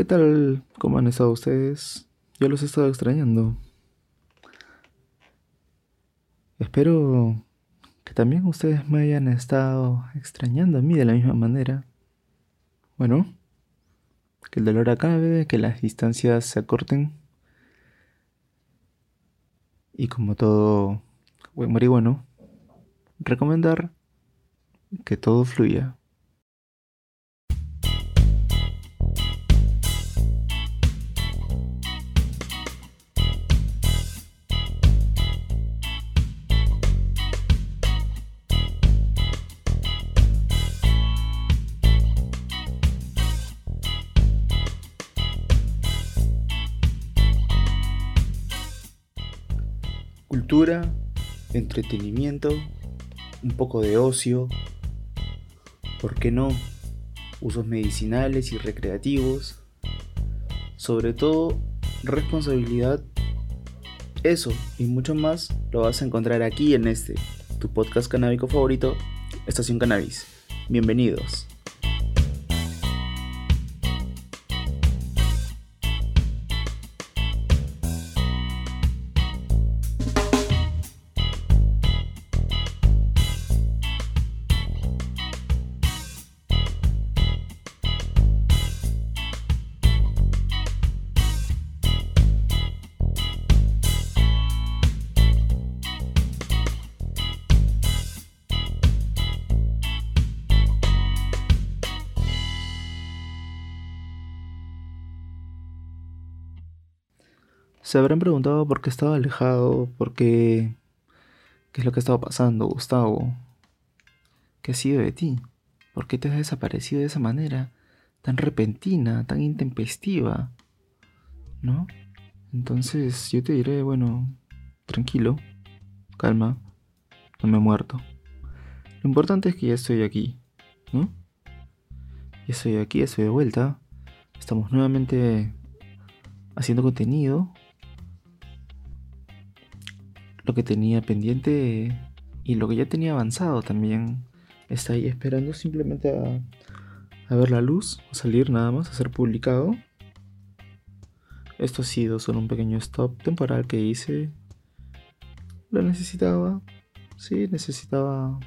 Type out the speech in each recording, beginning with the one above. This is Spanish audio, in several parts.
¿Qué tal? ¿Cómo han estado ustedes? Yo los he estado extrañando. Espero que también ustedes me hayan estado extrañando a mí de la misma manera. Bueno, que el dolor acabe, que las distancias se acorten. Y como todo buen marihuano, recomendar que todo fluya. Cultura, entretenimiento, un poco de ocio, ¿por qué no? Usos medicinales y recreativos, sobre todo responsabilidad, eso y mucho más lo vas a encontrar aquí en este, tu podcast canábico favorito, Estación Cannabis. Bienvenidos. Se habrán preguntado por qué estaba alejado, por qué... ¿Qué es lo que estaba pasando, Gustavo? ¿Qué ha sido de ti? ¿Por qué te has desaparecido de esa manera? Tan repentina, tan intempestiva. ¿No? Entonces yo te diré, bueno, tranquilo, calma, no me he muerto. Lo importante es que ya estoy aquí, ¿no? Ya estoy aquí, estoy de vuelta. Estamos nuevamente haciendo contenido, lo que tenía pendiente y lo que ya tenía avanzado también está ahí esperando simplemente a, ver la luz, a salir nada más, a ser publicado. Esto ha sido solo un pequeño stop temporal que hice. Lo necesitaba. Sí, necesitaba.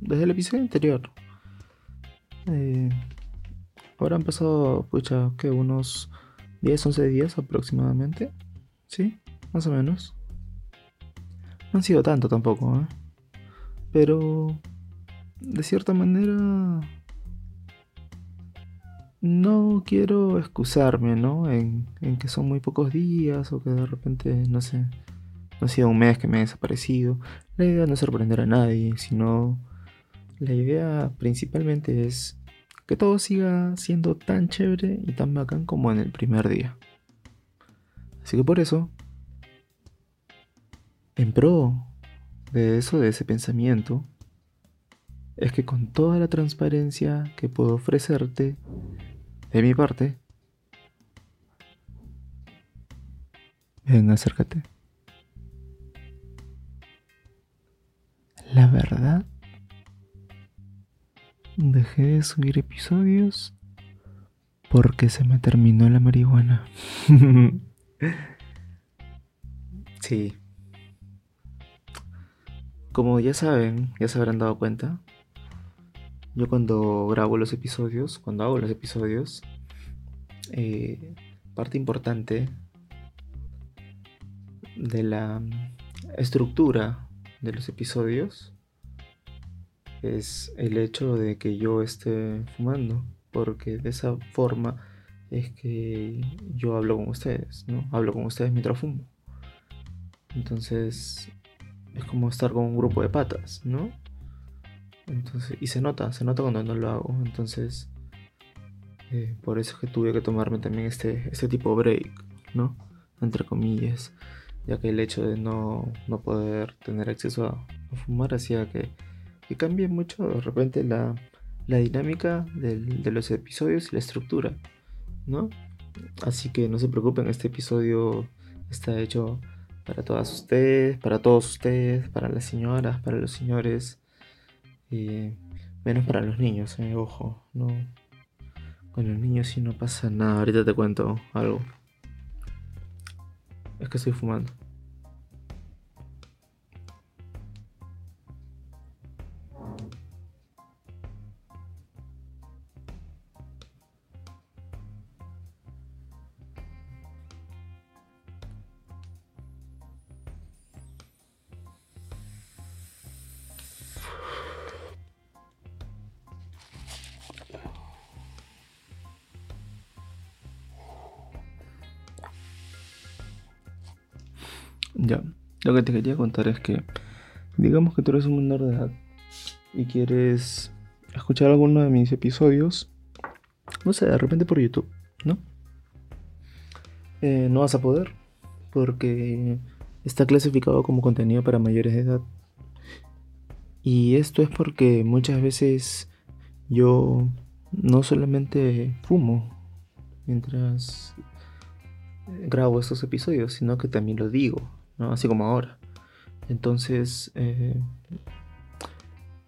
Desde el episodio anterior. Eh, ahora han pasado, pucha, que unos 10, 11 días aproximadamente. Sí, más o menos. No han sido tanto tampoco, ¿eh? Pero de cierta manera no quiero excusarme, ¿no? En, que son muy pocos días o que de repente, no sé, no ha sido un mes que me he desaparecido. La idea no es sorprender a nadie, sino la idea principalmente es que todo siga siendo tan chévere y tan bacán como en el primer día. Así que por eso en pro de eso, de ese pensamiento, es que con toda la transparencia que puedo ofrecerte de mi parte, ven, acércate. La verdad, dejé de subir episodios porque se me terminó la marihuana. sí. Como ya saben, ya se habrán dado cuenta, yo cuando grabo los episodios, cuando hago los episodios, eh, parte importante de la estructura de los episodios es el hecho de que yo esté fumando, porque de esa forma es que yo hablo con ustedes, ¿no? Hablo con ustedes mientras fumo. Entonces, es como estar con un grupo de patas, ¿no? Entonces, y se nota, se nota cuando no lo hago. Entonces, eh, por eso es que tuve que tomarme también este, este tipo de break, ¿no? Entre comillas, ya que el hecho de no, no poder tener acceso a, fumar hacía que, que, cambie mucho de repente la, la dinámica de los episodios y la estructura, ¿no? Así que no se preocupen, este episodio está hecho para todas ustedes, para todos ustedes, para las señoras, para los señores, y menos para los niños, eh, ojo, no, Con el niño sí no pasa nada. Ahorita te cuento algo. Es que estoy fumando. Ya, lo que te quería contar es que, digamos que tú eres un menor de edad y quieres escuchar alguno de mis episodios, no sé, de repente por YouTube, ¿no? Eh, no vas a poder, porque está clasificado como contenido para mayores de edad. Y esto es porque muchas veces yo no solamente fumo mientras grabo estos episodios, sino que también lo digo. Así como ahora. Entonces, eh,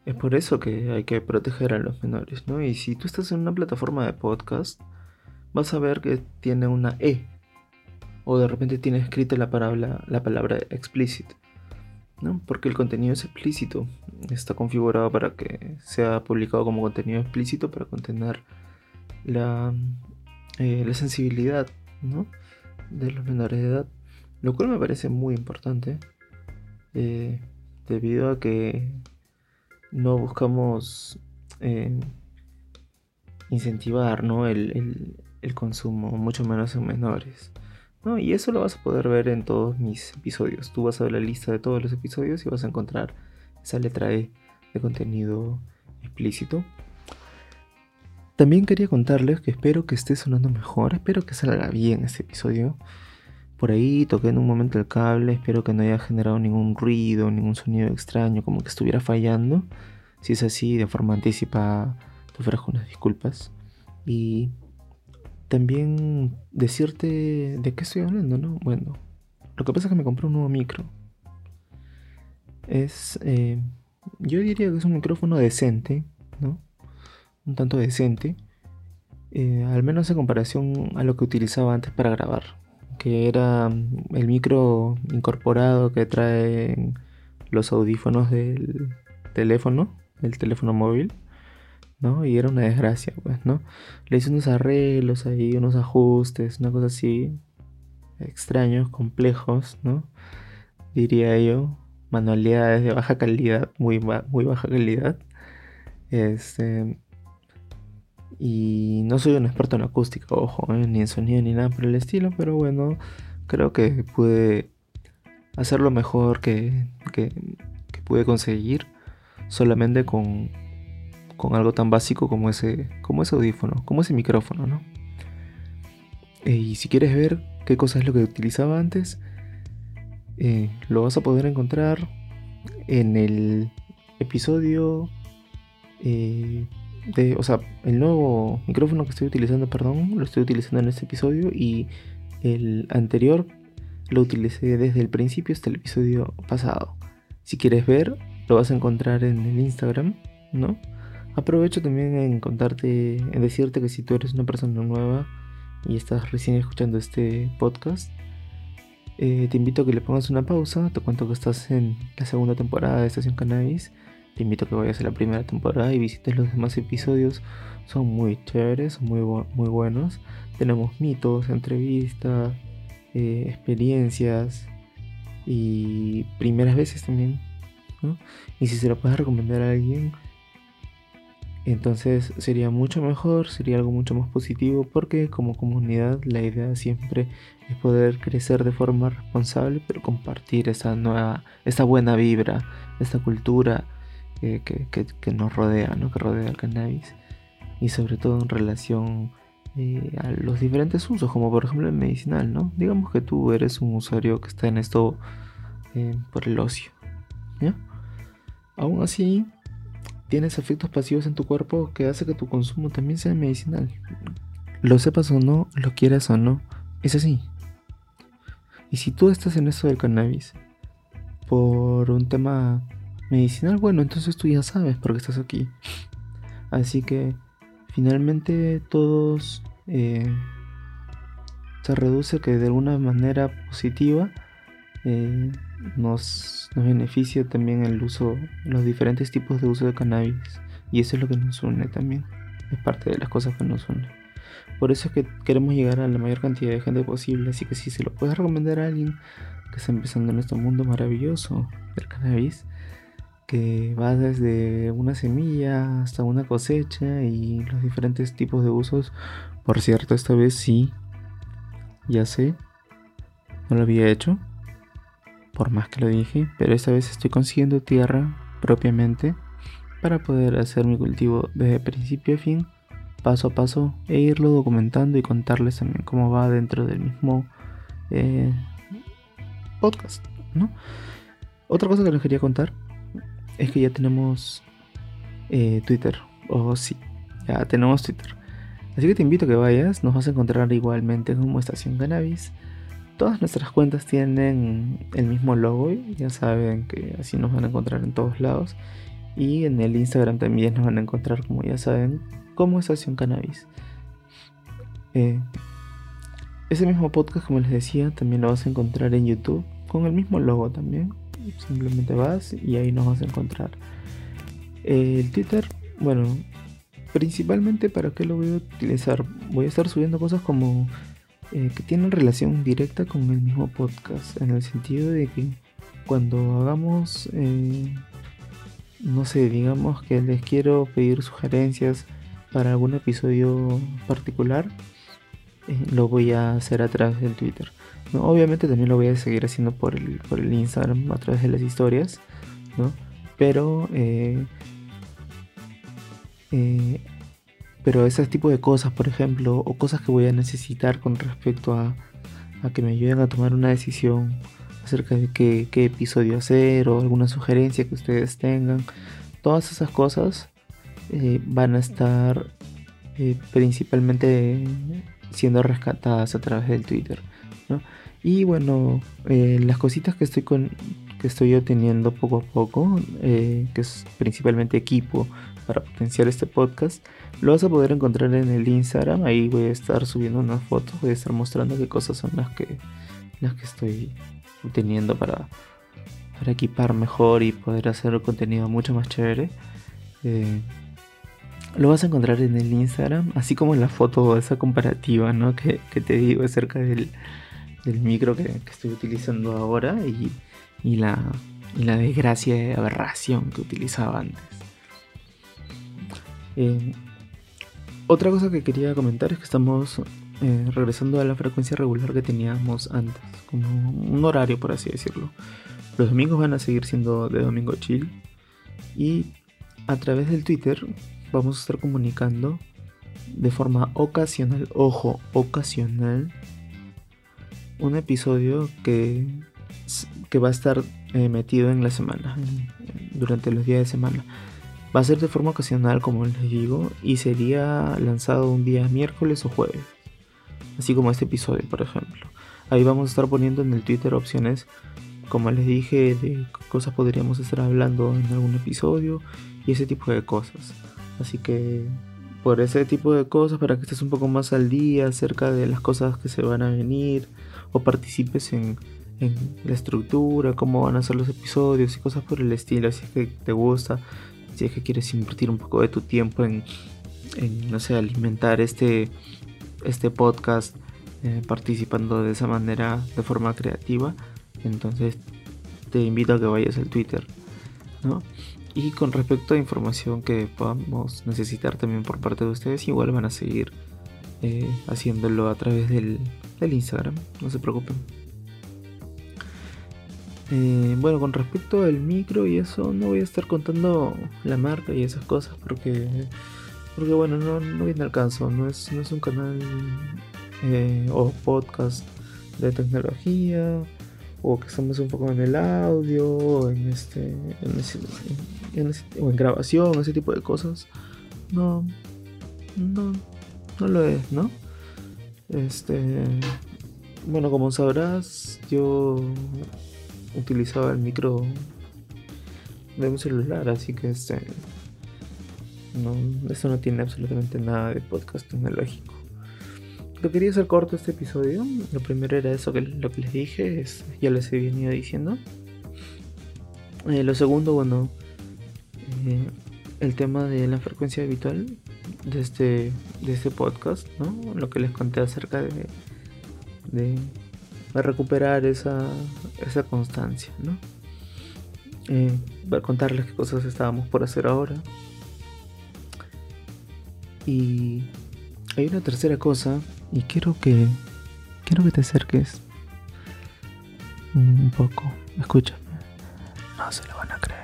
es por eso que hay que proteger a los menores, ¿no? Y si tú estás en una plataforma de podcast, vas a ver que tiene una E. O de repente tiene escrita la palabra, la palabra explicit. ¿no? Porque el contenido es explícito. Está configurado para que sea publicado como contenido explícito para contener la, eh, la sensibilidad ¿no? de los menores de edad. Lo cual me parece muy importante. Eh, debido a que no buscamos eh, incentivar ¿no? el, consumo, mucho menos en menores. ¿no? Y eso lo vas a poder ver en todos mis episodios. Tú vas a ver la lista de todos los episodios y vas a encontrar esa letra E de contenido explícito. También quería contarles que espero que esté sonando mejor, espero que salga bien este episodio. Por ahí toqué en un momento el cable, espero que no haya generado ningún ruido, ningún sonido extraño, como que estuviera fallando. Si es así, de forma anticipada, te ofrezco unas disculpas. Y también decirte de qué estoy hablando, ¿no? Bueno, lo que pasa es que me compré un nuevo micro. Es, eh, yo diría que es un micrófono decente, ¿no? Un tanto decente. Eh, al menos en comparación a lo que utilizaba antes para grabar que era el micro incorporado que trae los audífonos del teléfono, el teléfono móvil, ¿no? Y era una desgracia, pues, ¿no? Le hice unos arreglos ahí, unos ajustes, una cosa así, extraños, complejos, ¿no? Diría yo, manualidades de baja calidad, muy, muy baja calidad. Este, y no soy un experto en acústica, ojo, eh, ni en sonido ni nada por el estilo, pero bueno, creo que pude hacerlo mejor que, que, pude conseguir solamente con, con algo tan básico como ese, como ese audífono, como ese micrófono, ¿no? Eh, y si quieres ver qué cosa es lo que utilizaba antes, eh, lo vas a poder encontrar en el episodio o sea, el nuevo micrófono que estoy utilizando, perdón, lo estoy utilizando en este episodio y el anterior lo utilicé desde el principio hasta el episodio pasado. Si quieres ver, lo vas a encontrar en el Instagram, ¿no? Aprovecho también en contarte, en decirte que si tú eres una persona nueva y estás recién escuchando este podcast, eh, te invito a que le pongas una pausa. Te cuento que estás en la segunda temporada de Estación Cannabis te invito a que vayas a la primera temporada y visites los demás episodios. Son muy chéveres, muy, muy buenos. Tenemos mitos, entrevistas, eh, experiencias y primeras veces también. Y si se lo puedes recomendar a alguien, entonces sería mucho mejor, sería algo mucho más positivo porque como comunidad la idea siempre es poder crecer de forma responsable pero compartir esa nueva, esa buena vibra, esta cultura, que, nos rodea, ¿no? que rodea el cannabis y sobre todo en relación eh, a los diferentes usos, como por ejemplo el medicinal, ¿no? Digamos que tú eres un usuario que está en esto eh, por el ocio, ¿ya? Aún así, tienes efectos pasivos en tu cuerpo que hace que tu consumo también sea medicinal. Lo sepas o no, lo quieras o no, es así. Y si tú estás en esto del cannabis por un tema medicinal, bueno, entonces tú ya sabes por qué estás aquí. Así que finalmente todos eh, se reduce que de alguna manera positiva eh, nos, nos, beneficia también el uso, los diferentes tipos de uso de cannabis. Y eso es lo que nos une también. Es parte de las cosas que nos une. Por eso es que queremos llegar a la mayor cantidad de gente posible. Así que si se lo puedes recomendar a alguien que está empezando en este mundo maravilloso del cannabis, que va desde una semilla hasta una cosecha y los diferentes tipos de usos. Por cierto, esta vez sí, ya sé, no lo había hecho por más que lo dije, pero esta vez estoy consiguiendo tierra propiamente para poder hacer mi cultivo desde principio a fin, paso a paso, e irlo documentando y contarles también cómo va dentro del mismo eh, podcast, ¿no? Otra cosa que les quería contar es que ya tenemos eh, Twitter, oh, sí, ya tenemos Twitter. Así que te invito a que vayas, nos vas a encontrar igualmente como Estación Cannabis. Todas nuestras cuentas tienen el mismo logo, ya saben que así nos van a encontrar en todos lados. Y en el Instagram también nos van a encontrar, como ya saben, como Estación Cannabis. Eh, ese mismo podcast, como les decía, también lo vas a encontrar en YouTube, con el mismo logo también. Simplemente vas y ahí nos vas a encontrar. el Twitter, bueno, principalmente para qué lo voy a utilizar. Voy a estar subiendo cosas como eh, que tienen relación directa con el mismo podcast, en el sentido de que cuando hagamos, eh, no sé, digamos que les quiero pedir sugerencias para algún episodio particular, eh, lo voy a hacer a través del Twitter. ¿no? Obviamente también lo voy a seguir haciendo por el, por el Instagram a través de las historias, ¿no? Pero pero ese tipo de cosas, por ejemplo, o cosas que voy a necesitar con respecto a, que me ayuden a tomar una decisión acerca de qué, episodio hacer o alguna sugerencia que ustedes tengan, todas esas cosas eh, van a estar eh, principalmente siendo rescatadas a través del Twitter. Y bueno, eh, las cositas que estoy con que estoy obteniendo poco a poco, que es principalmente equipo para potenciar este podcast, lo vas a poder encontrar en el Instagram. Ahí voy a estar subiendo unas fotos, voy a estar mostrando qué cosas son las que, las que estoy teniendo para, para equipar mejor y poder hacer contenido mucho más chévere. Eh, lo vas a encontrar en el Instagram, así como en la foto, esa comparativa ¿no? que, te digo acerca del, del micro que, estoy utilizando ahora y, y, la, y la desgracia de aberración que utilizaba antes. Eh, otra cosa que quería comentar es que estamos eh, regresando a la frecuencia regular que teníamos antes, como un horario por así decirlo. Los domingos van a seguir siendo de domingo chill y a través del Twitter vamos a estar comunicando de forma ocasional, ojo, ocasional, un episodio que, que va a estar eh, metido en la semana, durante los días de semana. Va a ser de forma ocasional, como les digo, y sería lanzado un día miércoles o jueves. Así como este episodio, por ejemplo. Ahí vamos a estar poniendo en el Twitter opciones, como les dije, de cosas podríamos estar hablando en algún episodio y ese tipo de cosas. Así que por ese tipo de cosas, para que estés un poco más al día acerca de las cosas que se van a venir o participes en, la estructura, cómo van a ser los episodios y cosas por el estilo, así que te gusta si es que quieres invertir un poco de tu tiempo en, no sé, alimentar este, este podcast eh, participando de esa manera de forma creativa, entonces te invito a que vayas al Twitter, ¿no? Y con respecto a información que podamos necesitar también por parte de ustedes, igual van a seguir eh, haciéndolo a través del, Instagram, no se preocupen. Eh, bueno, con respecto al micro y eso, no voy a estar contando la marca y esas cosas porque, porque bueno, no, no viene al caso. No es, no es un canal eh, o podcast de tecnología o que estamos un poco en el audio en, este, en, o en grabación, ese tipo de cosas. No, no, no lo es, ¿no? Este, bueno, como sabrás, yo utilizaba el micro de un celular, así que este No, eso no tiene absolutamente nada de podcast tecnológico. Lo quería hacer corto este episodio. Lo primero era eso que lo que les dije, es, ya les he venido diciendo. Eh, lo segundo, bueno, eh, el tema de la frecuencia habitual de este, de este podcast, ¿no? Lo que les conté acerca de, de, recuperar esa, esa constancia, ¿no? Eh, para contarles qué cosas estábamos por hacer ahora. Y hay una tercera cosa y quiero que quiero que te acerques un poco. Escúchame. No se lo van a creer.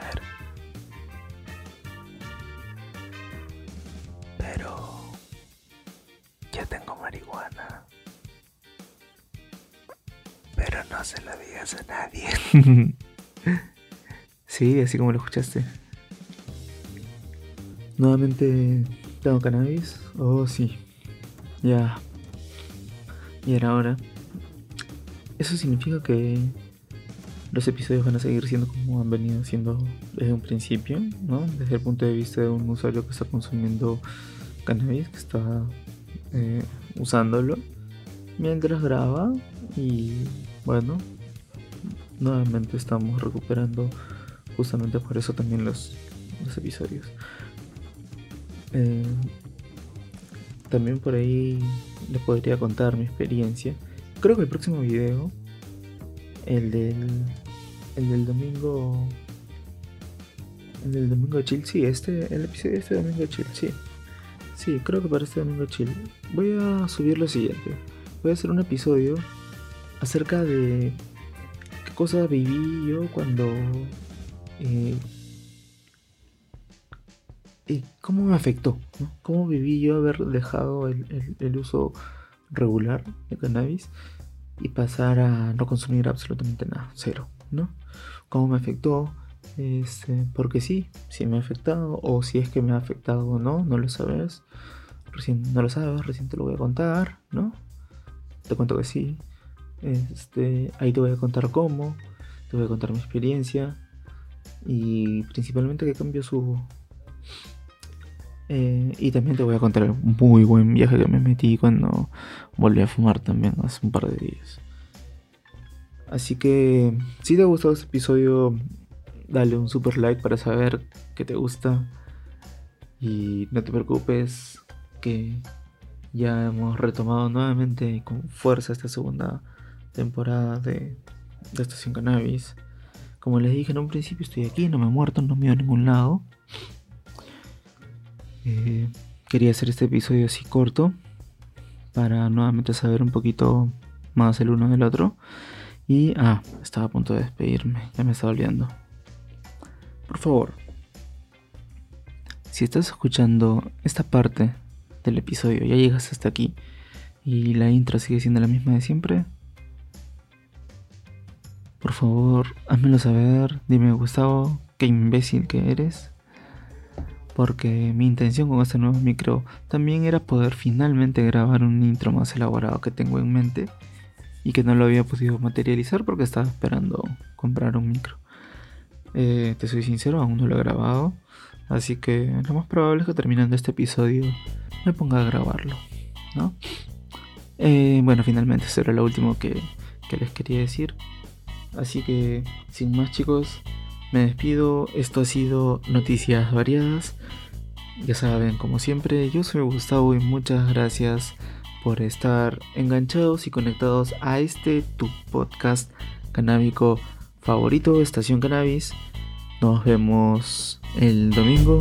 sí, así como lo escuchaste. Nuevamente tengo cannabis. Oh, sí. Ya. Y era hora. Eso significa que los episodios van a seguir siendo como han venido siendo desde un principio, ¿no? Desde el punto de vista de un usuario que está consumiendo cannabis, que está eh, usándolo mientras graba y bueno, nuevamente estamos recuperando justamente por eso también los, los episodios. Eh, también por ahí les podría contar mi experiencia. Creo que el próximo video, el del, el del domingo, el del domingo chill, sí, este, el episodio de este domingo chill, sí. Sí, creo que para este domingo chill. Voy a subir lo siguiente. Voy a hacer un episodio acerca de cosas viví yo cuando eh, cómo me afectó, cómo viví yo haber dejado el, uso regular de cannabis y pasar a no consumir absolutamente nada, cero, ¿no? Cómo me afectó, este, porque sí, si me ha afectado o si es que me ha afectado o no, no lo sabes, recién no lo sabes, recién te lo voy a contar, ¿no? Te cuento que sí, este, ahí te voy a contar cómo, te voy a contar mi experiencia y principalmente que cambió su eh, y también te voy a contar un muy buen viaje que me metí cuando volví a fumar también hace un par de días. Así que si te ha gustado este episodio, dale un super like para saber que te gusta. Y no te preocupes que ya hemos retomado nuevamente con fuerza esta segunda temporada de, de Estación Cannabis. Como les dije en un principio, estoy aquí, no me he muerto, no me he a ningún lado. Eh, quería hacer este episodio así corto para nuevamente saber un poquito más el uno del otro. Y, ah, estaba a punto de despedirme, ya me estaba olvidando. Por favor, si estás escuchando esta parte del episodio, ya llegas hasta aquí y la intro sigue siendo la misma de siempre, por favor, házmelo saber, dime Gustavo, qué imbécil que eres porque mi intención con este nuevo micro también era poder finalmente grabar un intro más elaborado que tengo en mente y que no lo había podido materializar porque estaba esperando comprar un micro. Eh, te soy sincero, aún no lo he grabado, así que lo más probable es que terminando este episodio me ponga a grabarlo, ¿no? Eh, bueno, finalmente eso era lo último que, que les quería decir. Así que, sin más chicos, me despido, esto ha sido Noticias Variadas. Ya saben, como siempre, yo soy Gustavo y muchas gracias por estar enganchados y conectados a este tu podcast canábico favorito, Estación Cannabis. Nos vemos el domingo.